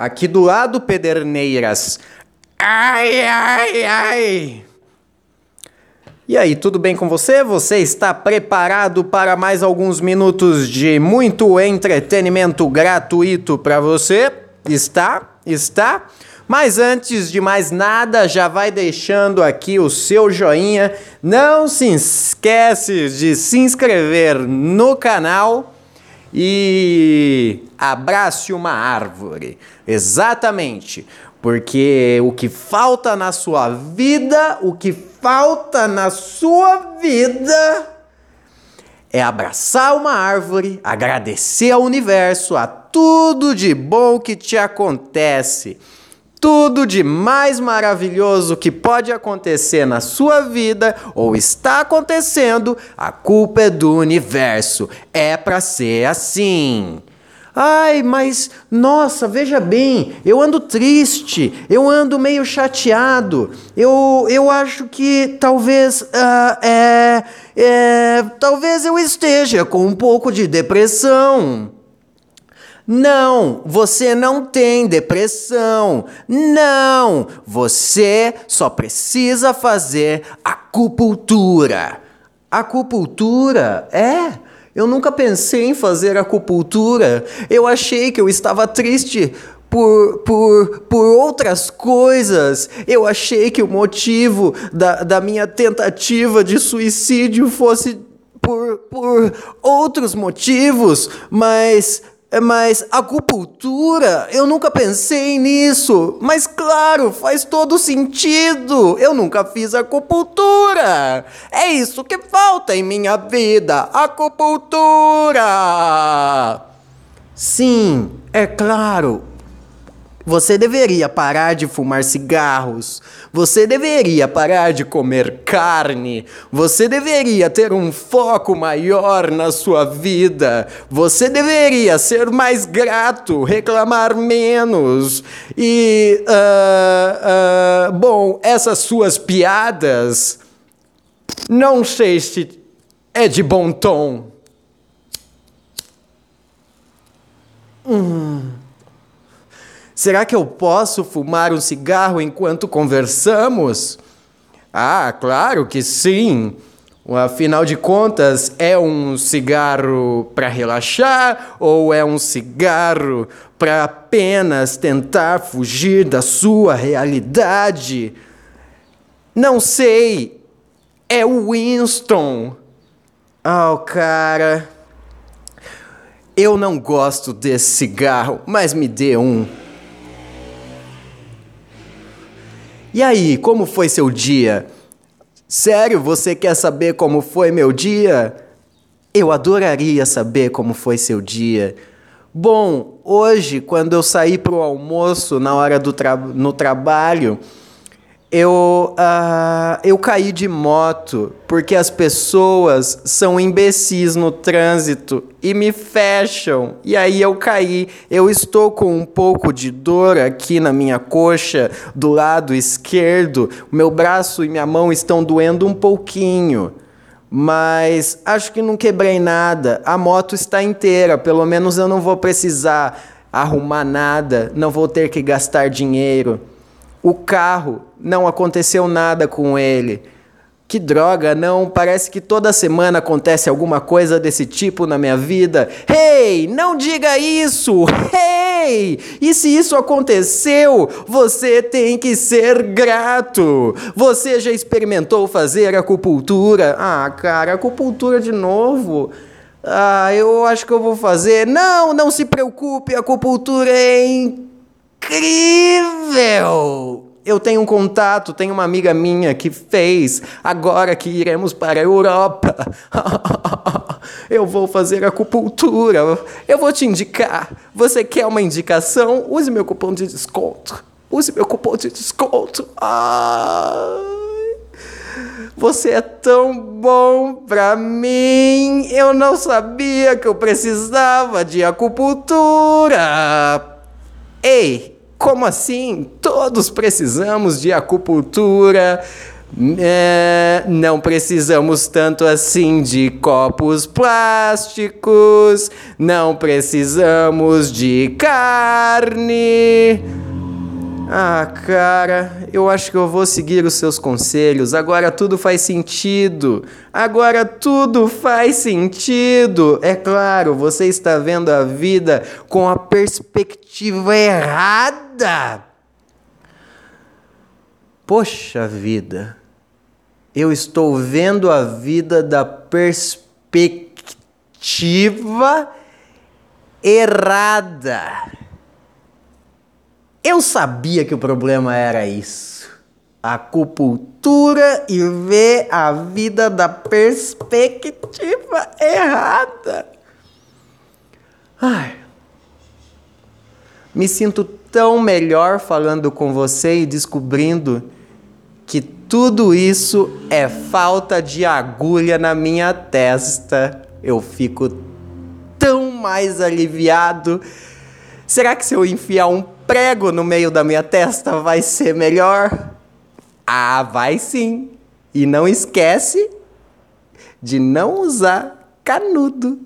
Aqui do lado, Pederneiras. Ai, ai, ai. E aí, tudo bem com você? Você está preparado para mais alguns minutos de muito entretenimento gratuito para você? Está? Está? Mas antes de mais nada, já vai deixando aqui o seu joinha. Não se esquece de se inscrever no canal e abrace uma árvore. Exatamente. Porque o que falta na sua vida, o que falta na sua vida é abraçar uma árvore, agradecer ao universo, a tudo de bom que te acontece. Tudo de mais maravilhoso que pode acontecer na sua vida ou está acontecendo, a culpa é do universo. É para ser assim. Ai, mas nossa, veja bem, eu ando triste, eu ando meio chateado, eu, eu acho que talvez, uh, é, é, talvez eu esteja com um pouco de depressão. Não, você não tem depressão. Não, você só precisa fazer acupuntura. Acupuntura é eu nunca pensei em fazer acupuntura. Eu achei que eu estava triste por, por, por outras coisas. Eu achei que o motivo da, da minha tentativa de suicídio fosse por, por outros motivos, mas mas acupuntura, eu nunca pensei nisso. Mas claro, faz todo sentido. Eu nunca fiz acupuntura. É isso que falta em minha vida: acupuntura. Sim, é claro. Você deveria parar de fumar cigarros. Você deveria parar de comer carne. Você deveria ter um foco maior na sua vida. Você deveria ser mais grato, reclamar menos. E, uh, uh, bom, essas suas piadas, não sei se é de bom tom. Hum. Será que eu posso fumar um cigarro enquanto conversamos? Ah, claro que sim. Afinal de contas, é um cigarro para relaxar ou é um cigarro para apenas tentar fugir da sua realidade? Não sei. É o Winston. Oh, cara. Eu não gosto desse cigarro, mas me dê um. E aí, como foi seu dia? Sério, você quer saber como foi meu dia? Eu adoraria saber como foi seu dia. Bom, hoje, quando eu saí para o almoço na hora do tra no trabalho, eu, uh, eu caí de moto porque as pessoas são imbecis no trânsito e me fecham. E aí eu caí. Eu estou com um pouco de dor aqui na minha coxa, do lado esquerdo. Meu braço e minha mão estão doendo um pouquinho. Mas acho que não quebrei nada. A moto está inteira. Pelo menos eu não vou precisar arrumar nada. Não vou ter que gastar dinheiro. O carro, não aconteceu nada com ele. Que droga, não? Parece que toda semana acontece alguma coisa desse tipo na minha vida. Hey, não diga isso! Hey! E se isso aconteceu, você tem que ser grato. Você já experimentou fazer acupuntura? Ah, cara, acupuntura de novo. Ah, eu acho que eu vou fazer. Não, não se preocupe, a acupuntura é incrível! Eu tenho um contato, tenho uma amiga minha que fez, agora que iremos para a Europa. eu vou fazer acupuntura. Eu vou te indicar. Você quer uma indicação? Use meu cupom de desconto. Use meu cupom de desconto. Você é tão bom pra mim. Eu não sabia que eu precisava de acupuntura. Ei, como assim? Todos precisamos de acupuntura. É, não precisamos tanto assim de copos plásticos, não precisamos de carne. Ah, cara, eu acho que eu vou seguir os seus conselhos. Agora tudo faz sentido. Agora tudo faz sentido. É claro, você está vendo a vida com a perspectiva errada. Poxa vida, eu estou vendo a vida da perspectiva errada. Eu sabia que o problema era isso. A acupuntura e ver a vida da perspectiva errada. Ai. Me sinto tão melhor falando com você e descobrindo que tudo isso é falta de agulha na minha testa. Eu fico tão mais aliviado. Será que se eu enfiar um prego no meio da minha testa vai ser melhor? Ah, vai sim. E não esquece de não usar canudo.